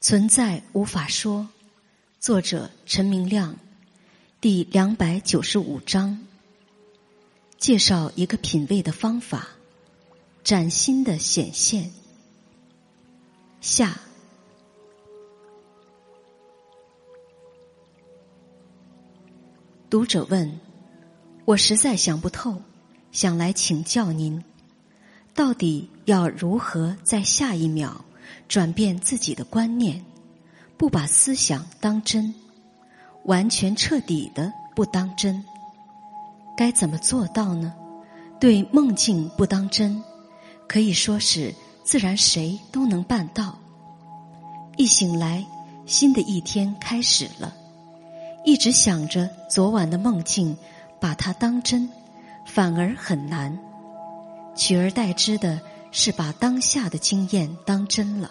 存在无法说，作者陈明亮，第两百九十五章，介绍一个品味的方法，崭新的显现。下，读者问：“我实在想不透，想来请教您，到底要如何在下一秒？”转变自己的观念，不把思想当真，完全彻底的不当真，该怎么做到呢？对梦境不当真，可以说是自然谁都能办到。一醒来，新的一天开始了，一直想着昨晚的梦境，把它当真，反而很难。取而代之的是把当下的经验当真了。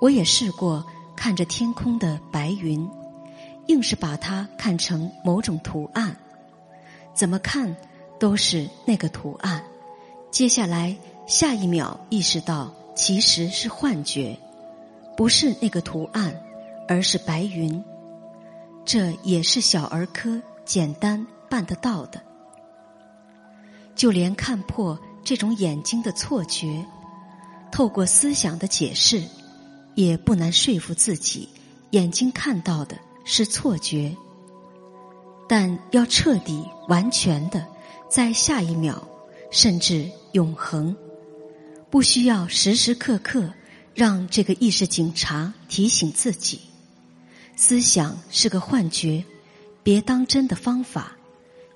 我也试过看着天空的白云，硬是把它看成某种图案，怎么看都是那个图案。接下来下一秒意识到其实是幻觉，不是那个图案，而是白云。这也是小儿科简单办得到的。就连看破这种眼睛的错觉，透过思想的解释。也不难说服自己，眼睛看到的是错觉，但要彻底、完全的在下一秒，甚至永恒，不需要时时刻刻让这个意识警察提醒自己，思想是个幻觉，别当真的方法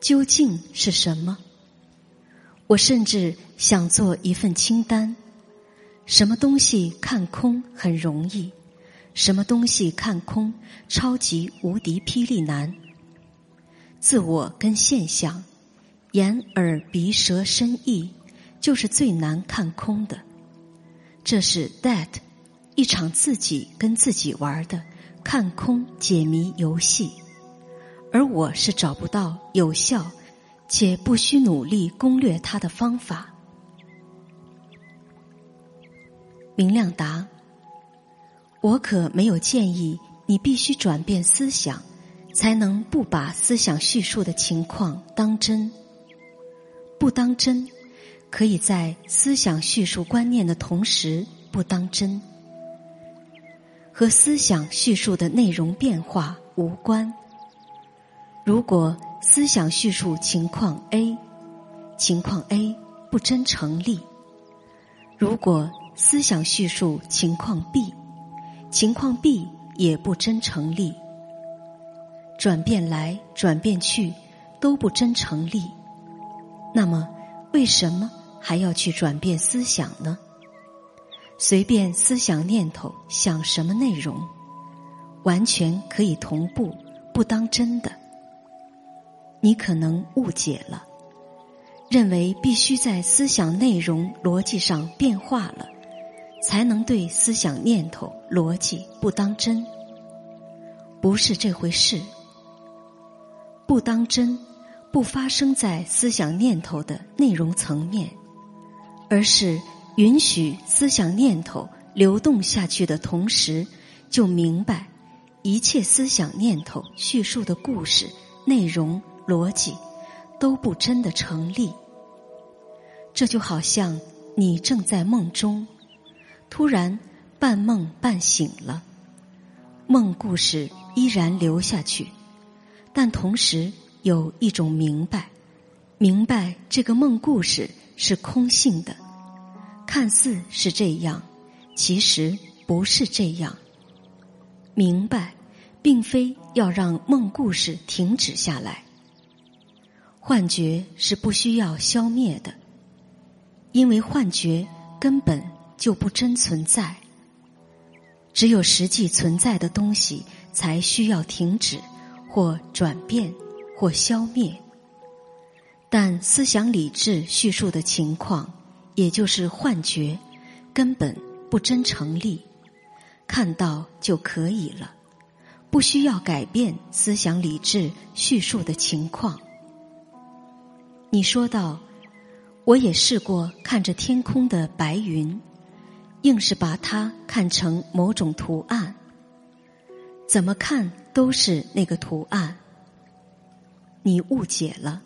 究竟是什么？我甚至想做一份清单。什么东西看空很容易，什么东西看空超级无敌霹雳难。自我跟现象，眼耳鼻舌身意，就是最难看空的。这是 that 一场自己跟自己玩的看空解谜游戏，而我是找不到有效且不需努力攻略它的方法。明亮答：“我可没有建议你必须转变思想，才能不把思想叙述的情况当真。不当真，可以在思想叙述观念的同时不当真，和思想叙述的内容变化无关。如果思想叙述情况 A，情况 A 不真成立。如果。”思想叙述情况 B，情况 B 也不真成立。转变来转变去都不真成立，那么为什么还要去转变思想呢？随便思想念头想什么内容，完全可以同步，不当真的。你可能误解了，认为必须在思想内容逻辑上变化了。才能对思想念头逻辑不当真，不是这回事。不当真，不发生在思想念头的内容层面，而是允许思想念头流动下去的同时，就明白一切思想念头叙述的故事内容逻辑都不真的成立。这就好像你正在梦中。突然，半梦半醒了，梦故事依然流下去，但同时有一种明白，明白这个梦故事是空性的，看似是这样，其实不是这样。明白，并非要让梦故事停止下来，幻觉是不需要消灭的，因为幻觉根本。就不真存在。只有实际存在的东西，才需要停止，或转变，或消灭。但思想理智叙述的情况，也就是幻觉，根本不真成立。看到就可以了，不需要改变思想理智叙述的情况。你说道：“我也试过看着天空的白云。”硬是把它看成某种图案，怎么看都是那个图案。你误解了，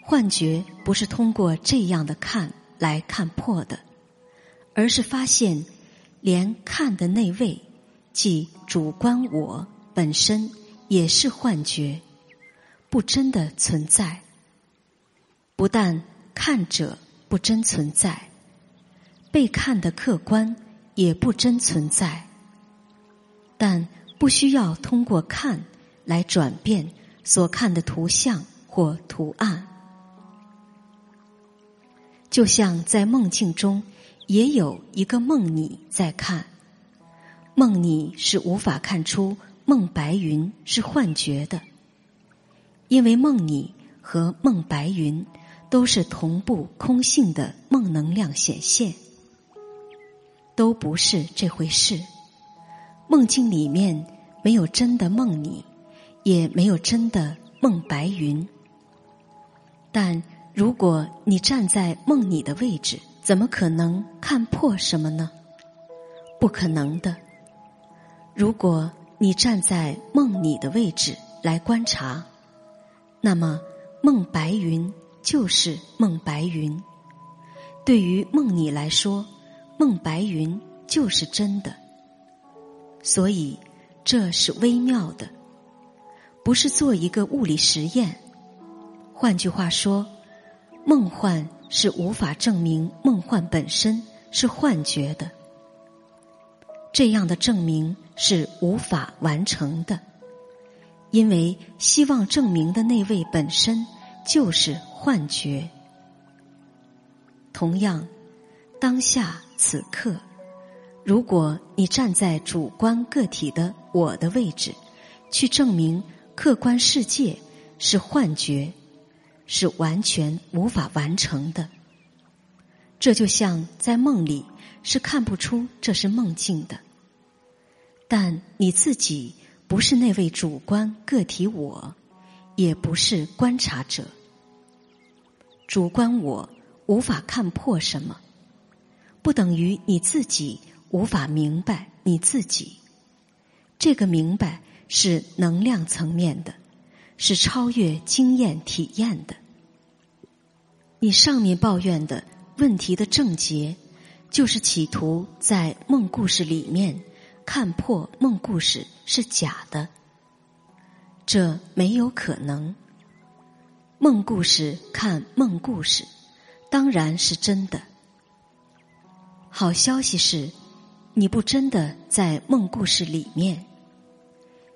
幻觉不是通过这样的看来看破的，而是发现连看的那位，即主观我本身也是幻觉，不真的存在。不但看者不真存在，被看的客观也不真存在，但不需要通过看来转变。所看的图像或图案，就像在梦境中也有一个梦你在看，梦你是无法看出梦白云是幻觉的，因为梦你和梦白云都是同步空性的梦能量显现，都不是这回事。梦境里面没有真的梦你。也没有真的梦白云，但如果你站在梦你的位置，怎么可能看破什么呢？不可能的。如果你站在梦你的位置来观察，那么梦白云就是梦白云。对于梦你来说，梦白云就是真的。所以这是微妙的。不是做一个物理实验，换句话说，梦幻是无法证明梦幻本身是幻觉的。这样的证明是无法完成的，因为希望证明的那位本身就是幻觉。同样，当下此刻，如果你站在主观个体的我的位置，去证明。客观世界是幻觉，是完全无法完成的。这就像在梦里是看不出这是梦境的。但你自己不是那位主观个体我，也不是观察者。主观我无法看破什么，不等于你自己无法明白你自己。这个明白。是能量层面的，是超越经验体验的。你上面抱怨的问题的症结，就是企图在梦故事里面看破梦故事是假的。这没有可能。梦故事看梦故事，当然是真的。好消息是，你不真的在梦故事里面。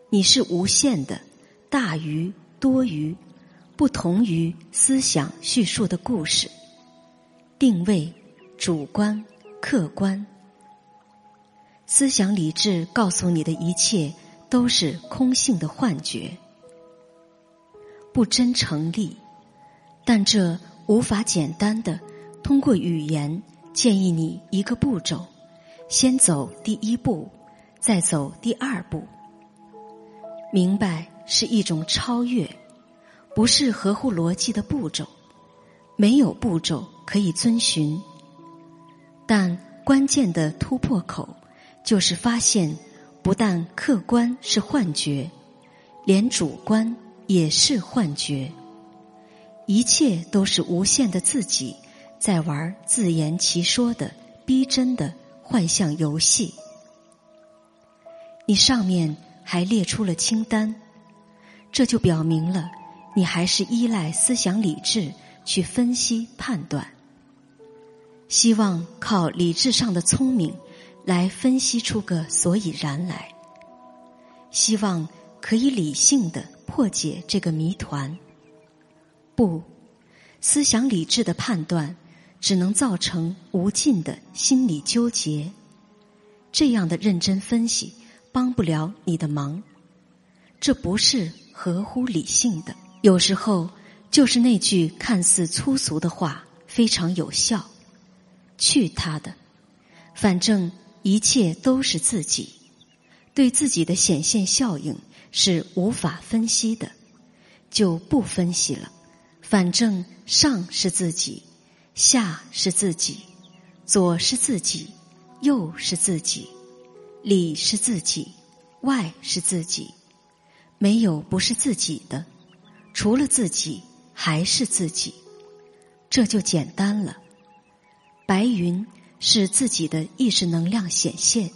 你是无限的，大于多于，不同于思想叙述的故事，定位主观客观，思想理智告诉你的一切都是空性的幻觉，不真成立。但这无法简单的通过语言建议你一个步骤，先走第一步，再走第二步。明白是一种超越，不是合乎逻辑的步骤，没有步骤可以遵循。但关键的突破口就是发现，不但客观是幻觉，连主观也是幻觉，一切都是无限的自己在玩自圆其说的逼真的幻象游戏。你上面。还列出了清单，这就表明了你还是依赖思想理智去分析判断，希望靠理智上的聪明来分析出个所以然来，希望可以理性的破解这个谜团。不，思想理智的判断只能造成无尽的心理纠结，这样的认真分析。帮不了你的忙，这不是合乎理性的。有时候，就是那句看似粗俗的话非常有效。去他的，反正一切都是自己，对自己的显现效应是无法分析的，就不分析了。反正上是自己，下是自己，左是自己，右是自己，里是自己，外是自己，没有不是自己的，除了自己还是自己，这就简单了。白云是自己的意识能量显现，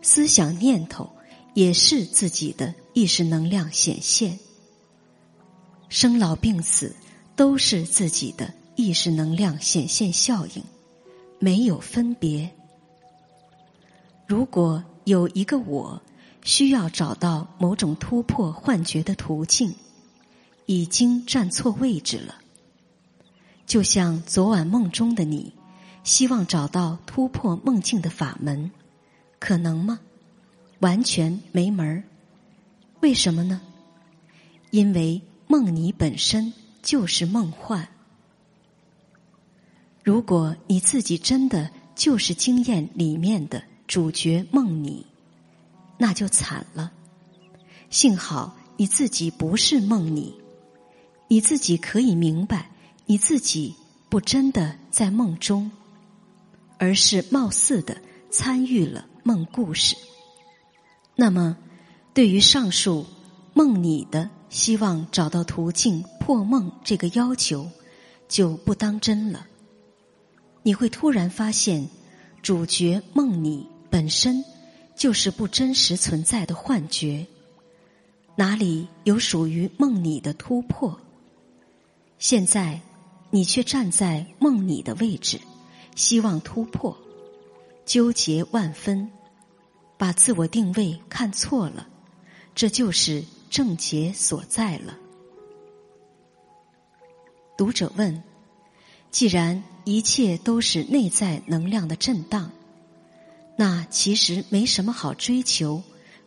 思想念头也是自己的意识能量显现，生老病死都是自己的意识能量显现效应，没有分别。如果有一个我需要找到某种突破幻觉的途径，已经站错位置了。就像昨晚梦中的你，希望找到突破梦境的法门，可能吗？完全没门儿。为什么呢？因为梦你本身就是梦幻。如果你自己真的就是经验里面的。主角梦你，那就惨了。幸好你自己不是梦你，你自己可以明白，你自己不真的在梦中，而是貌似的参与了梦故事。那么，对于上述梦你的希望找到途径破梦这个要求，就不当真了。你会突然发现，主角梦你。本身就是不真实存在的幻觉，哪里有属于梦你的突破？现在你却站在梦你的位置，希望突破，纠结万分，把自我定位看错了，这就是症结所在了。读者问：既然一切都是内在能量的震荡？那其实没什么好追求，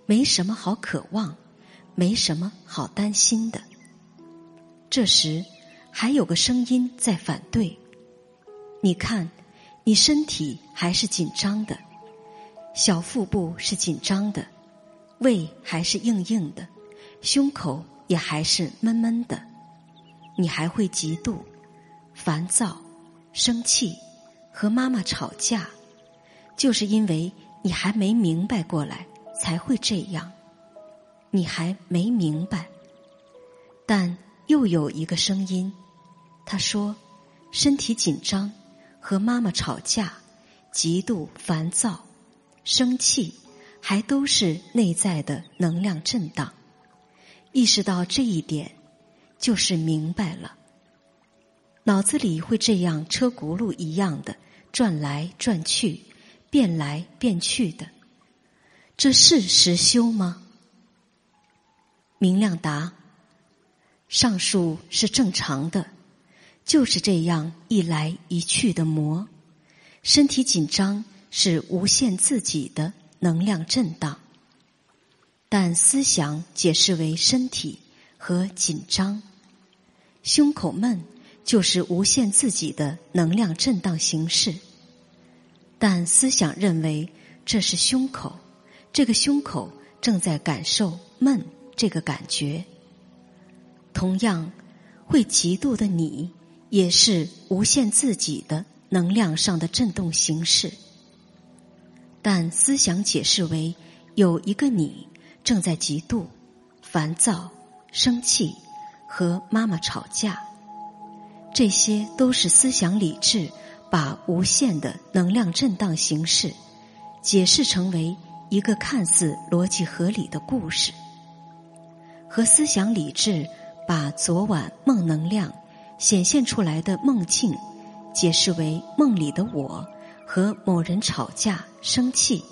没什么好渴望，没什么好担心的。这时，还有个声音在反对。你看，你身体还是紧张的，小腹部是紧张的，胃还是硬硬的，胸口也还是闷闷的。你还会嫉妒、烦躁、生气，和妈妈吵架。就是因为你还没明白过来，才会这样。你还没明白，但又有一个声音，他说：“身体紧张，和妈妈吵架，极度烦躁，生气，还都是内在的能量震荡。意识到这一点，就是明白了。脑子里会这样车轱辘一样的转来转去。”变来变去的，这是实修吗？明亮答：上述是正常的，就是这样一来一去的磨。身体紧张是无限自己的能量震荡，但思想解释为身体和紧张。胸口闷就是无限自己的能量震荡形式。但思想认为这是胸口，这个胸口正在感受闷这个感觉。同样，会嫉妒的你也是无限自己的能量上的震动形式。但思想解释为有一个你正在嫉妒、烦躁、生气和妈妈吵架，这些都是思想理智。把无限的能量震荡形式解释成为一个看似逻辑合理的故事，和思想理智把昨晚梦能量显现出来的梦境解释为梦里的我和某人吵架生气，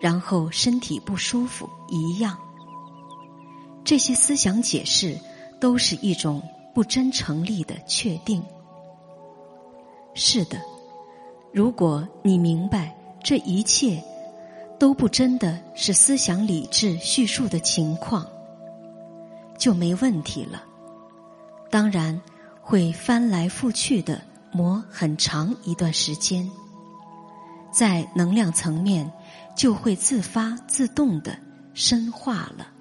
然后身体不舒服一样。这些思想解释都是一种不真诚立的确定。是的，如果你明白这一切都不真的是思想理智叙述的情况，就没问题了。当然会翻来覆去的磨很长一段时间，在能量层面就会自发自动的深化了。